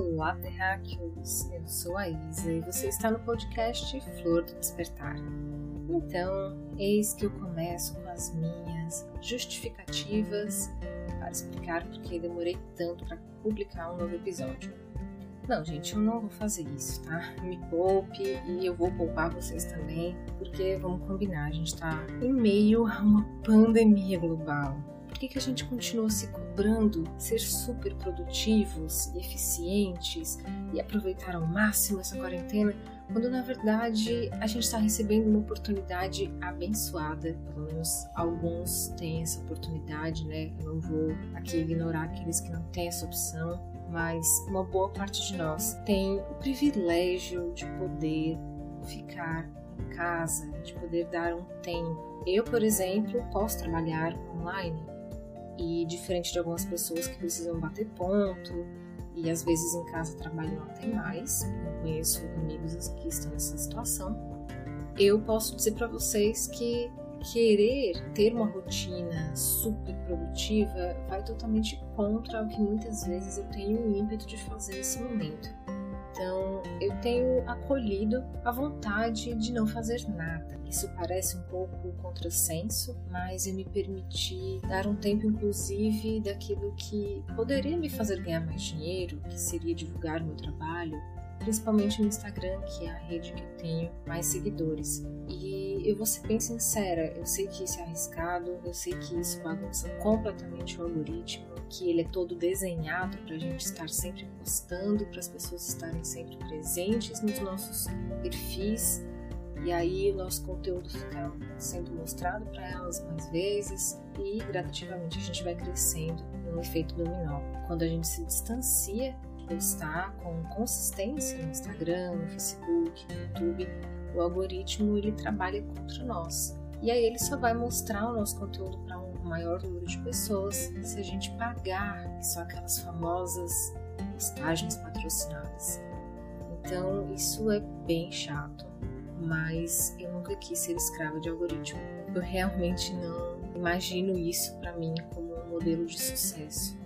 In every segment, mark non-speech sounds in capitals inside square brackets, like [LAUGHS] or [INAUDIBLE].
Olá, terráqueos! Eu sou a Isa e você está no podcast Flor do Despertar. Então, eis que eu começo com as minhas justificativas para explicar porque demorei tanto para publicar um novo episódio. Não, gente, eu não vou fazer isso, tá? Me poupe e eu vou poupar vocês também, porque vamos combinar, a gente está em meio a uma pandemia global que, que a gente continua se cobrando ser super produtivos e eficientes e aproveitar ao máximo essa quarentena, quando na verdade a gente está recebendo uma oportunidade abençoada, pelo menos alguns têm essa oportunidade, né? Eu não vou aqui ignorar aqueles que não têm essa opção, mas uma boa parte de nós tem o privilégio de poder ficar em casa, de poder dar um tempo. Eu, por exemplo, posso trabalhar online e diferente de algumas pessoas que precisam bater ponto e às vezes em casa trabalham até mais, eu conheço amigos que estão nessa situação, eu posso dizer para vocês que querer ter uma rotina super produtiva vai totalmente contra o que muitas vezes eu tenho o ímpeto de fazer nesse momento. Então, eu tenho acolhido a vontade de não fazer nada. Isso parece um pouco contrassenso, mas eu me permiti dar um tempo, inclusive, daquilo que poderia me fazer ganhar mais dinheiro, que seria divulgar meu trabalho, principalmente no Instagram, que é a rede que eu tenho mais seguidores. E eu vou ser bem sincera, eu sei que isso é arriscado, eu sei que isso bagunça completamente o algoritmo, que ele é todo desenhado para a gente estar sempre postando, para as pessoas estarem sempre presentes nos nossos perfis. E aí o nosso conteúdo fica sendo mostrado para elas mais vezes e gradativamente a gente vai crescendo num efeito dominó. Quando a gente se distancia postar com consistência no Instagram, no Facebook, no YouTube, o algoritmo ele trabalha contra nós. E aí ele só vai mostrar o nosso conteúdo para um maior número de pessoas se a gente pagar, são aquelas famosas postagens patrocinadas. Então isso é bem chato, mas eu nunca quis ser escrava de algoritmo. Eu realmente não imagino isso para mim como um modelo de sucesso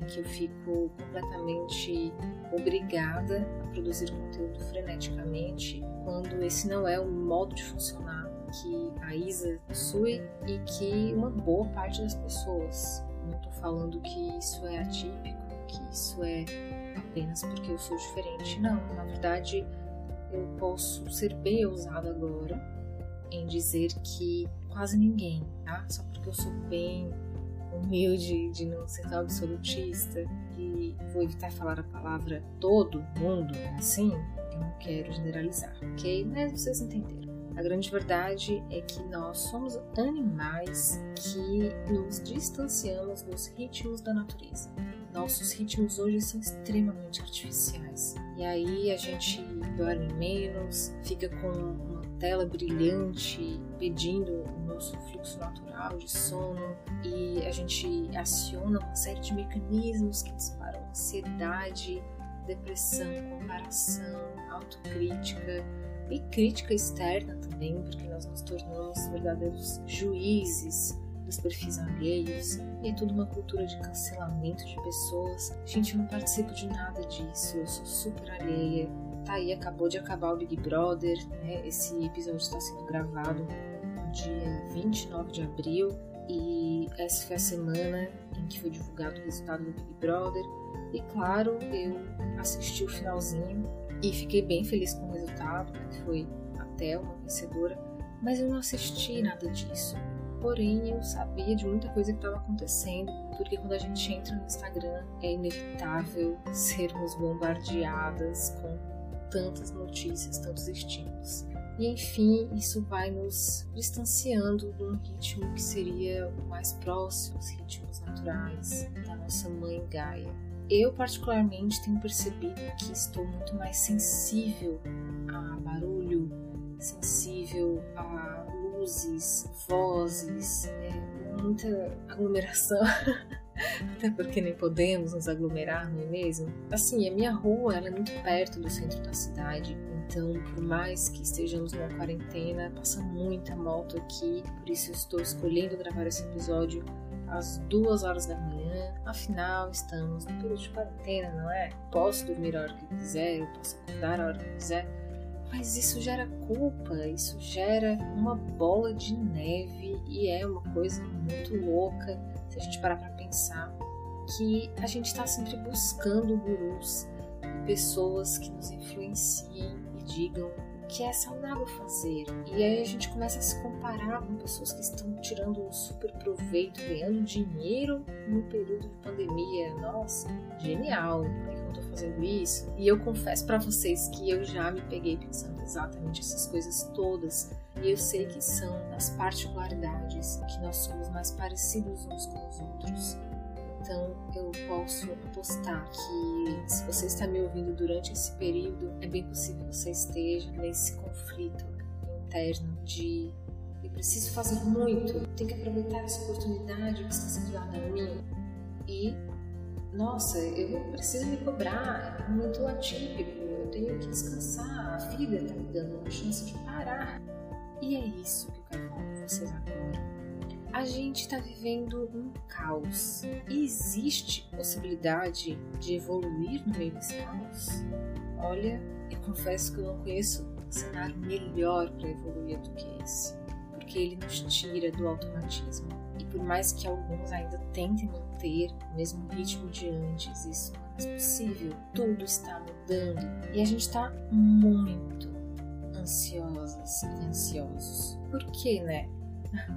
em que eu fico completamente obrigada a produzir conteúdo freneticamente, quando esse não é o modo de funcionar que a Isa possui e que uma boa parte das pessoas. Não estou falando que isso é atípico, que isso é apenas porque eu sou diferente. Não, na verdade, eu posso ser bem ousada agora em dizer que quase ninguém, tá? Só porque eu sou bem humilde, de não ser tão absolutista, e vou evitar falar a palavra todo mundo é assim, eu não quero generalizar, ok? Mas vocês entenderam. A grande verdade é que nós somos animais que nos distanciamos dos ritmos da natureza. Nossos ritmos hoje são extremamente artificiais. E aí a gente dorme menos, fica com uma tela brilhante pedindo o nosso fluxo natural de sono e a gente aciona uma série de mecanismos que disparam ansiedade, depressão, comparação, autocrítica e crítica externa também, porque nós nos tornamos verdadeiros juízes dos perfis alheios e é tudo uma cultura de cancelamento de pessoas. Gente, eu não participo de nada disso, eu sou super alheia. Tá aí, acabou de acabar o Big Brother, né? Esse episódio está sendo gravado no dia 29 de abril e essa foi a semana em que foi divulgado o resultado do Big Brother. E claro, eu assisti o finalzinho e fiquei bem feliz com o resultado, que foi até uma vencedora, mas eu não assisti nada disso. Porém, eu sabia de muita coisa que estava acontecendo, porque quando a gente entra no Instagram é inevitável [LAUGHS] sermos bombardeadas com tantas notícias, tantos estímulos. E enfim, isso vai nos distanciando de um ritmo que seria o mais próximo aos ritmos naturais da nossa mãe Gaia. Eu, particularmente, tenho percebido que estou muito mais sensível a barulho, sensível a luzes, vozes, é, muita aglomeração. [LAUGHS] Até porque nem podemos nos aglomerar, não é mesmo? Assim, a minha rua ela é muito perto do centro da cidade, então, por mais que estejamos numa quarentena, passa muita moto aqui, por isso eu estou escolhendo gravar esse episódio às duas horas da manhã. Afinal, estamos no período de quarentena, não é? Posso dormir a hora que quiser, eu posso acordar a hora que quiser. Mas isso gera culpa, isso gera uma bola de neve e é uma coisa muito louca se a gente parar para pensar que a gente está sempre buscando gurus, pessoas que nos influenciem e digam que é saudável fazer. E aí a gente começa a se comparar com pessoas que estão tirando um super proveito, ganhando dinheiro no período de pandemia. Nossa, genial! Por que eu tô fazendo isso? E eu confesso para vocês que eu já me peguei pensando exatamente essas coisas todas. E eu sei que são as particularidades que nós somos mais parecidos uns com os outros. Então eu posso apostar que se você está me ouvindo durante esse período, é bem possível que você esteja nesse conflito interno de eu preciso fazer muito, tenho que aproveitar essa oportunidade que está sendo dada a mim e nossa, eu preciso me cobrar, é momento atípico, eu tenho que descansar, a vida está me dando uma chance de parar. E é isso que eu quero falar com vocês agora a gente está vivendo um caos. E existe possibilidade de evoluir no meio desse caos? Olha, eu confesso que eu não conheço um cenário melhor para evoluir do que esse, porque ele nos tira do automatismo. E por mais que alguns ainda tentem manter o mesmo ritmo de antes, isso não é mais possível. Tudo está mudando e a gente está muito ansiosas e ansiosos. Por quê, né?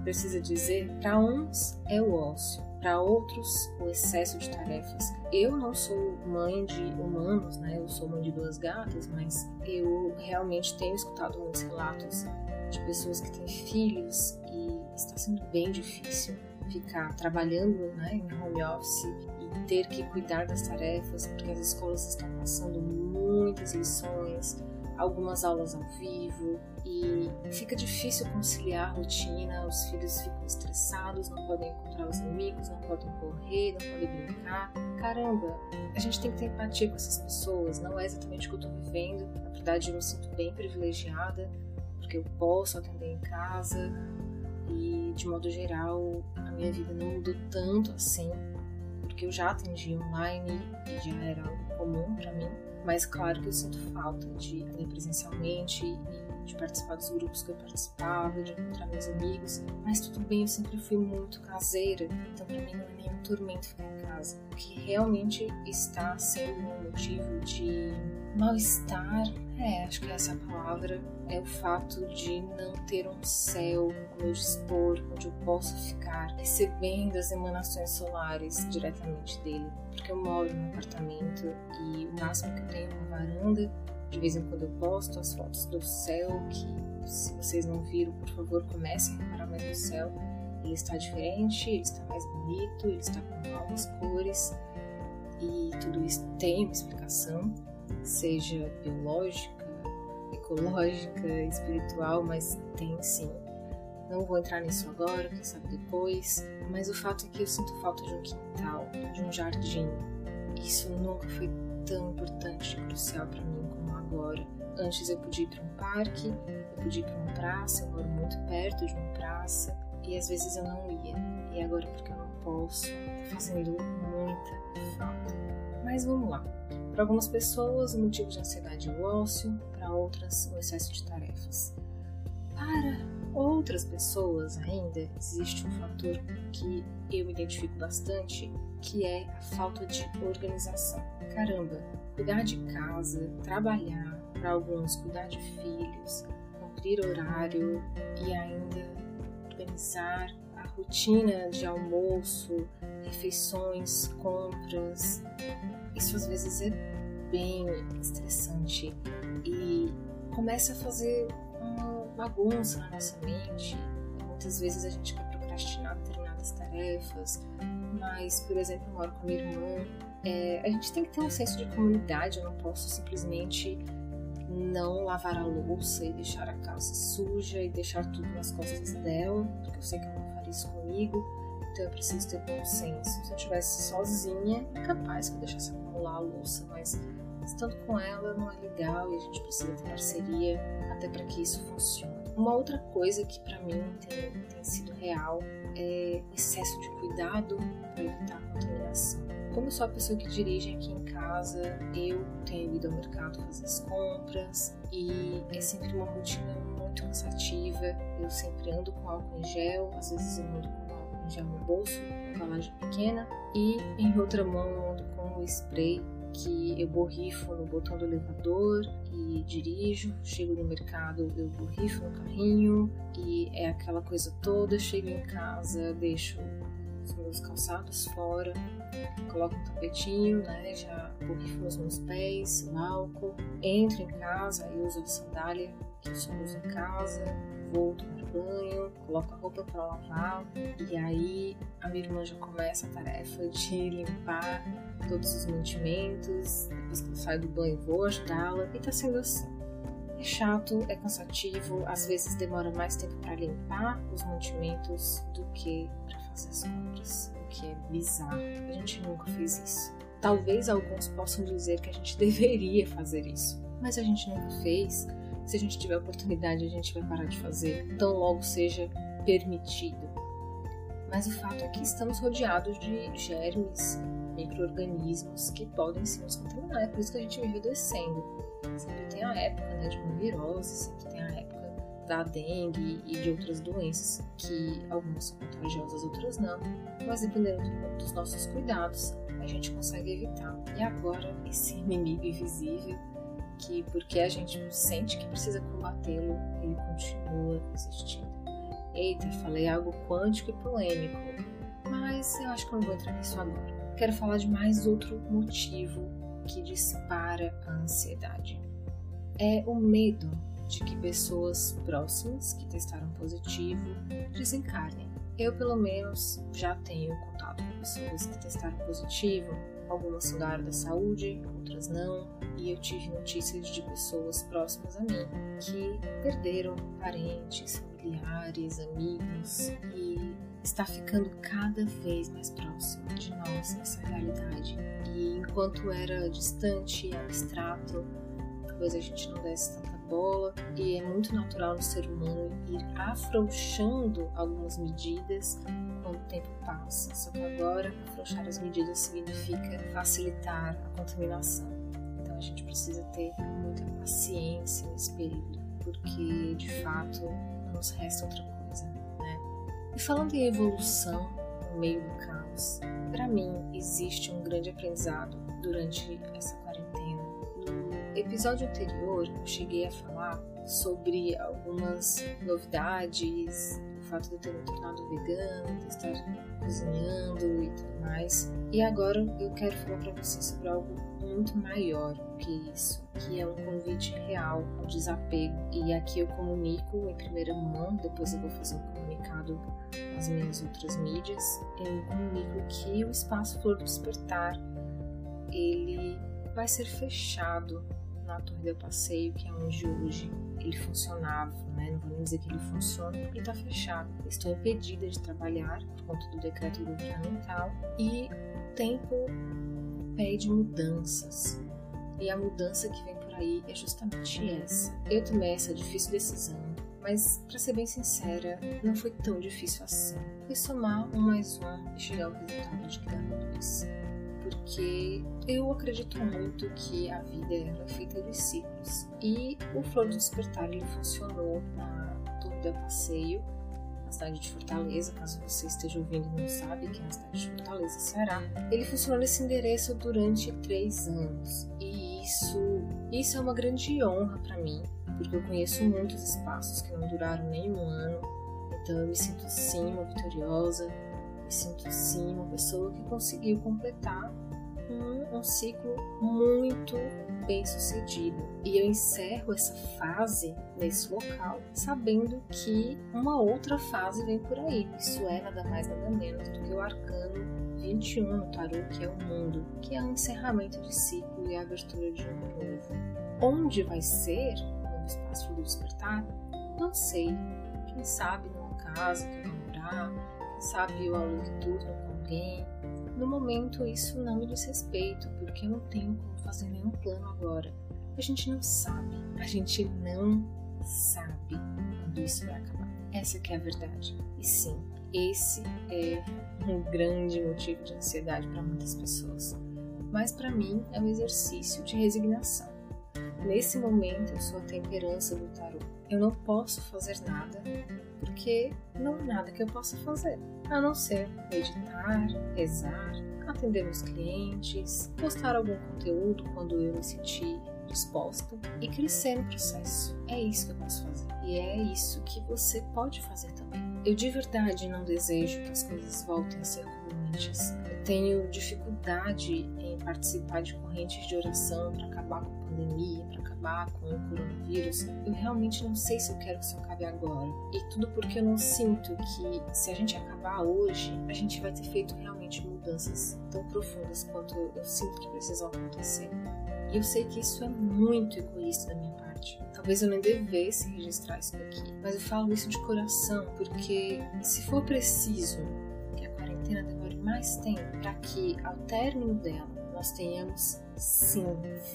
Precisa dizer, para uns é o ócio, para outros o excesso de tarefas. Eu não sou mãe de humanos, né? Eu sou mãe de duas gatas, mas eu realmente tenho escutado muitos relatos de pessoas que têm filhos e está sendo bem difícil ficar trabalhando né, em home office e ter que cuidar das tarefas, porque as escolas estão passando muitas lições, algumas aulas ao vivo e fica difícil conciliar a rotina, os filhos ficam estressados, não podem encontrar os amigos, não podem correr, não podem brincar. Caramba, a gente tem que ter empatia com essas pessoas, não é exatamente o que eu estou vivendo. Na verdade, eu me sinto bem privilegiada porque eu posso atender em casa e, de modo geral, a minha vida não mudou tanto assim, porque eu já atendi online e já era algo comum para mim mas claro que eu sinto falta de ir presencialmente e de participar dos grupos que eu participava, de encontrar meus amigos. Mas tudo bem, eu sempre fui muito caseira, então para mim não é nenhum tormento ficar em casa. O que realmente está sendo um motivo de mal-estar é, acho que essa é palavra é o fato de não ter um céu ao meu dispor, onde eu possa ficar recebendo as emanações solares diretamente dele. Porque eu moro num apartamento e o máximo que eu tenho é uma varanda. De vez em quando eu posto as fotos do céu, que se vocês não viram, por favor, comecem a reparar mais no céu. Ele está diferente, ele está mais bonito, ele está com novas cores e tudo isso tem uma explicação seja biológica, ecológica, espiritual, mas tem sim. Não vou entrar nisso agora, quem sabe depois, mas o fato é que eu sinto falta de um quintal, de um jardim. Isso nunca foi tão importante e crucial para mim como agora. Antes eu podia ir para um parque, eu podia ir para uma praça, eu moro muito perto de uma praça e às vezes eu não ia. E agora porque eu não posso, tá fazendo muita falta. Mas vamos lá. Para algumas pessoas, o motivo de ansiedade é o ócio, para outras, o excesso de tarefas. Para outras pessoas, ainda existe um fator que eu identifico bastante, que é a falta de organização. Caramba, cuidar de casa, trabalhar, para alguns, cuidar de filhos, cumprir horário e ainda organizar a rotina de almoço, refeições, compras, isso às vezes é bem estressante e começa a fazer uma bagunça na nossa mente. Muitas vezes a gente quer procrastinar determinadas tarefas, mas, por exemplo, eu moro com a minha irmã, é, a gente tem que ter um senso de comunidade, eu não posso simplesmente não lavar a louça e deixar a casa suja e deixar tudo nas costas dela, porque eu sei que ela não faria isso comigo então eu preciso ter bom senso. Se eu estivesse sozinha, é capaz que eu deixasse acumular a louça, mas estando com ela não é legal e a gente precisa ter parceria até para que isso funcione. Uma outra coisa que para mim tem, tem sido real é excesso de cuidado para evitar contaminação. Como eu sou a pessoa que dirige aqui em casa, eu tenho ido ao mercado fazer as compras e é sempre uma rotina muito cansativa. Eu sempre ando com álcool em gel, às vezes eu ando com álcool em gel no bolso, embalagem pequena, e em outra mão eu ando com o spray que eu borrifo no botão do elevador e dirijo, chego no mercado, eu borrifo no carrinho e é aquela coisa toda, chego em casa, deixo os meus calçados fora, coloco um tapetinho, né, já borrifo nos meus pés, o álcool, entro em casa, aí uso a sandália que eu só em casa, vou tomar banho, coloco a roupa para lavar e aí a minha irmã já começa a tarefa de limpar todos os mantimentos. Depois que eu saio do banho, vou ajudá-la e tá sendo assim. É chato, é cansativo, às vezes demora mais tempo para limpar os mantimentos do que para fazer as compras, o que é bizarro. A gente nunca fez isso. Talvez alguns possam dizer que a gente [LAUGHS] deveria fazer isso, mas a gente nunca fez se a gente tiver oportunidade, a gente vai parar de fazer, tão logo seja permitido. Mas o fato é que estamos rodeados de germes, micro-organismos que podem sim nos contaminar. É por isso que a gente vive descendo. Sempre tem a época né, de uma virose, sempre tem a época da dengue e de outras doenças, que algumas são contagiosas, outras não. Mas dependendo dos nossos cuidados, a gente consegue evitar. E agora, esse inimigo invisível que porque a gente sente que precisa combatê-lo, ele continua existindo. Eita, falei algo quântico e polêmico, mas eu acho que eu não vou entrar nisso agora. Quero falar de mais outro motivo que dispara a ansiedade. É o medo de que pessoas próximas que testaram positivo desencarnem. Eu, pelo menos, já tenho contato com pessoas que testaram positivo Algumas são da área da saúde, outras não, e eu tive notícias de pessoas próximas a mim que perderam parentes, familiares, amigos e está ficando cada vez mais próximo de nós essa realidade. E enquanto era distante e abstrato, talvez a gente não desse tanta bola, e é muito natural no ser humano ir afrouxando algumas medidas quando o tempo passa. Só que agora, afrouxar as medidas significa facilitar a contaminação. Então a gente precisa ter muita paciência nesse período, porque de fato não nos resta outra coisa, né? E falando em evolução no meio do caos, para mim existe um grande aprendizado durante essa episódio anterior, eu cheguei a falar sobre algumas novidades fato de eu ter me tornado vegano, de estar cozinhando e tudo mais. E agora eu quero falar para vocês sobre algo muito maior que isso, que é um convite real ao desapego. E aqui eu comunico em primeira mão, depois eu vou fazer um comunicado nas minhas outras mídias. Eu comunico que o espaço Flor do Despertar ele vai ser fechado na Torre del Passeio, que é onde hoje ele funcionava, né? não vou nem dizer que ele funciona, porque está fechado. Estou impedida de trabalhar por conta do decreto governamental e o tempo pede mudanças. E a mudança que vem por aí é justamente essa. Eu tomei essa difícil decisão, mas para ser bem sincera, não foi tão difícil assim. Foi somar um mais um e chegar ao resultado de dar dois porque eu acredito muito que a vida é feita de ciclos. E o Flor do Despertar ele funcionou na del Passeio, na cidade de Fortaleza, caso você esteja ouvindo e não sabe que é a cidade de Fortaleza, Ceará. Ele funcionou nesse endereço durante três anos. E isso, isso é uma grande honra para mim, porque eu conheço muitos espaços que não duraram nem um ano. Então eu me sinto sim uma vitoriosa, me sinto sim uma pessoa que conseguiu completar um, um ciclo muito bem sucedido. E eu encerro essa fase nesse local sabendo que uma outra fase vem por aí. Isso é nada mais nada menos do que o arcano 21 no tarô, que é o mundo, que é um encerramento de ciclo e a abertura de um novo. Onde vai ser o novo espaço do despertar? Não sei. Quem sabe numa casa que eu vou morar, sabe eu alugue tudo com alguém. No momento, isso não me diz respeito, porque eu não tenho como fazer nenhum plano agora. A gente não sabe, a gente não sabe. tudo isso vai acabar. Essa que é a verdade. E sim, esse é um grande motivo de ansiedade para muitas pessoas. Mas para mim é um exercício de resignação. Nesse momento eu sou a temperança do tarot. Eu não posso fazer nada porque não há nada que eu possa fazer, a não ser meditar, rezar, atender meus clientes, postar algum conteúdo quando eu me sentir disposta e crescer no processo. É isso que eu posso fazer. E é isso que você pode fazer também. Eu de verdade não desejo que as coisas voltem a ser como antes. Eu tenho dificuldade em participar de correntes de oração para acabar com pandemia, para acabar com o coronavírus. Eu realmente não sei se eu quero que isso acabe agora. E tudo porque eu não sinto que se a gente acabar hoje, a gente vai ter feito realmente mudanças tão profundas quanto eu sinto que precisam acontecer. E eu sei que isso é muito egoísta da minha parte Talvez eu nem devesse registrar isso daqui, mas eu falo isso de coração porque se for preciso que a quarentena demore mais tempo para que ao término dela nós tenhamos sim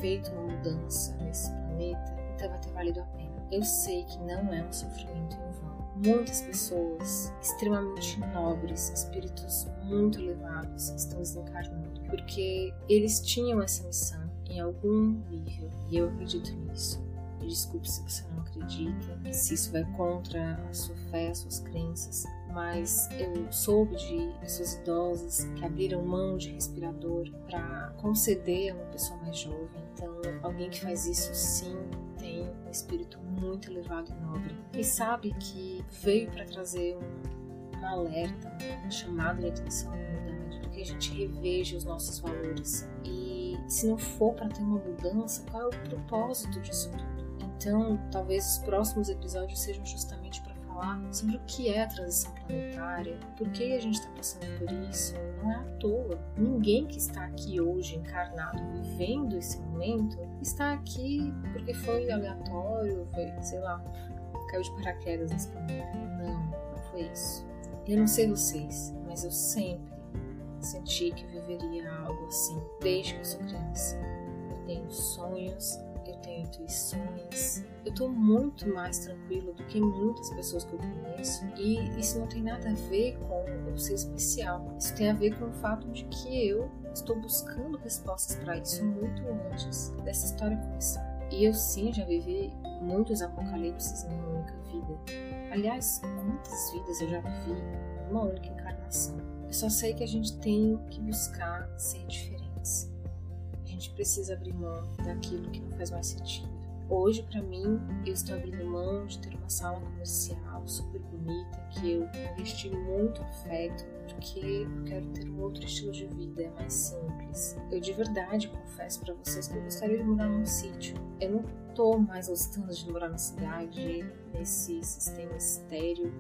feito uma mudança nesse planeta, então vai ter valido a pena. Eu sei que não é um sofrimento em vão. Muitas pessoas extremamente nobres, espíritos muito elevados estão desencarnando porque eles tinham essa missão em algum nível e eu acredito nisso desculpe se você não acredita, se isso vai contra a sua fé, as suas crenças, mas eu soube de pessoas idosas que abriram mão de respirador para conceder a uma pessoa mais jovem. Então, alguém que faz isso sim tem um espírito muito elevado e nobre e sabe que veio para trazer um, um alerta, uma chamada de atenção à humanidade, para que a gente reveja os nossos valores. E se não for para ter uma mudança, qual é o propósito disso tudo? Então, talvez os próximos episódios sejam justamente para falar sobre o que é a transição planetária, por que a gente está passando por isso. Não é à toa. Ninguém que está aqui hoje encarnado, vivendo esse momento, está aqui porque foi aleatório, foi, sei lá, caiu de paraquedas nesse planeta. Não, não foi isso. Eu não sei vocês, mas eu sempre senti que eu viveria algo assim desde que eu sou criança. Eu tenho sonhos tenho intuições, eu tô muito mais tranquila do que muitas pessoas que eu conheço. E isso não tem nada a ver com eu ser especial. Isso tem a ver com o fato de que eu estou buscando respostas para isso muito antes dessa história começar. E eu sim já vivi muitos apocalipses em uma única vida. Aliás, quantas vidas eu já vivi numa única encarnação? Eu só sei que a gente tem que buscar ser diferentes gente precisa abrir mão daquilo que não faz mais sentido. Hoje, para mim, eu estou abrindo mão de ter uma sala comercial super bonita, que eu investi muito afeto, porque eu quero ter um outro estilo de vida, mais simples. Eu de verdade confesso para vocês que eu gostaria de morar num sítio. Eu não tô mais gostando de morar na cidade, nesse sistema estéreo,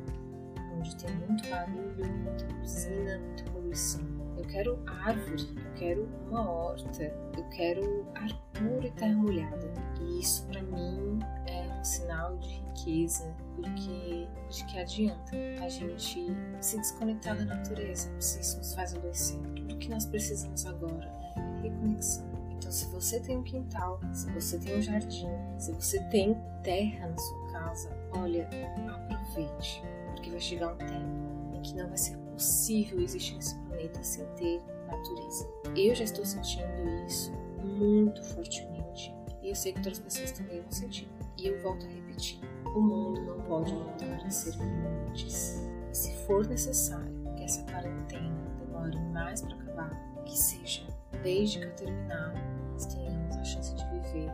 onde tem muito barulho, muita buzina, muita poluição. Eu quero árvore, eu quero uma horta, eu quero ar puro e terra molhada. E isso para mim é um sinal de riqueza, porque de que adianta a gente se desconectar da natureza, se isso nos faz adoecer. Tudo que nós precisamos agora é reconexão. Então, se você tem um quintal, se você tem um jardim, se você tem terra na sua casa, olha, aproveite, porque vai chegar um tempo em que não vai ser possível existir nesse planeta sem ter natureza. Eu já estou sentindo isso muito fortemente e eu sei que outras pessoas também vão sentir. E eu volto a repetir: o mundo não pode voltar a ser como antes. E se for necessário que essa quarentena demore mais para acabar, que seja, desde que eu terminar, nós tenhamos a chance de viver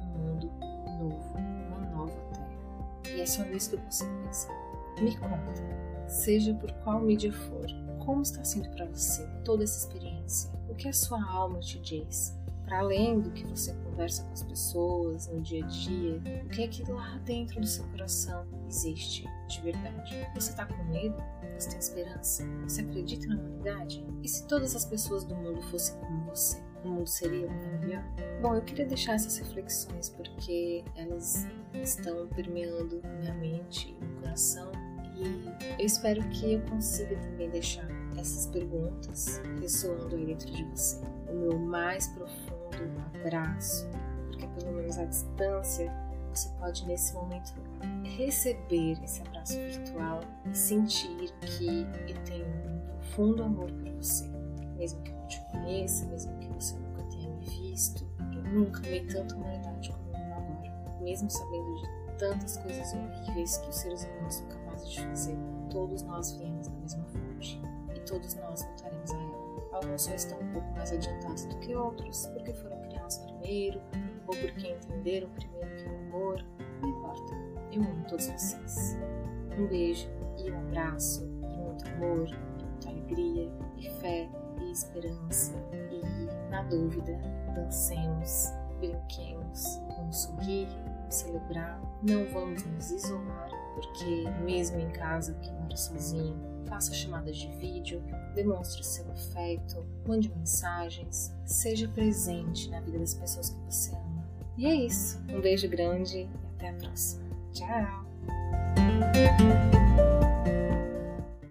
num mundo novo, uma nova terra. E é só nisso que eu consigo pensar. Me conta seja por qual mídia for. Como está sendo para você toda essa experiência? O que a sua alma te diz? Para além do que você conversa com as pessoas no dia a dia, o que é que lá dentro do seu coração existe de verdade? Você está com medo? Você tem esperança? Você acredita na humanidade? E se todas as pessoas do mundo fossem como você? O mundo seria melhor? Bom, eu queria deixar essas reflexões porque elas estão permeando minha mente e meu coração eu espero que eu consiga também deixar essas perguntas ressoando aí dentro de você. O meu mais profundo abraço, porque pelo menos à distância você pode nesse momento receber esse abraço virtual e sentir que eu tenho um profundo amor por você, mesmo que eu não te conheça, mesmo que você nunca tenha me visto, eu nunca amei tanto a humanidade como eu agora, mesmo sabendo de tantas coisas horríveis que os seres humanos são capazes de fazer. Todos nós viemos da mesma fonte e todos nós voltaremos a ela. Alguns só estão um pouco mais adiantados do que outros, porque foram criados primeiro ou porque entenderam primeiro que o amor não importa. Eu amo todos vocês. Um beijo e um abraço e muito amor, e muita alegria e fé e esperança. E na dúvida, dancemos, brinquemos, vamos sorrir, vamos celebrar, não vamos nos isolar, porque mesmo em casa que mora sozinho, faça chamadas de vídeo, demonstre seu afeto, mande mensagens, seja presente na vida das pessoas que você ama. E é isso. Um beijo grande e até a próxima. Tchau!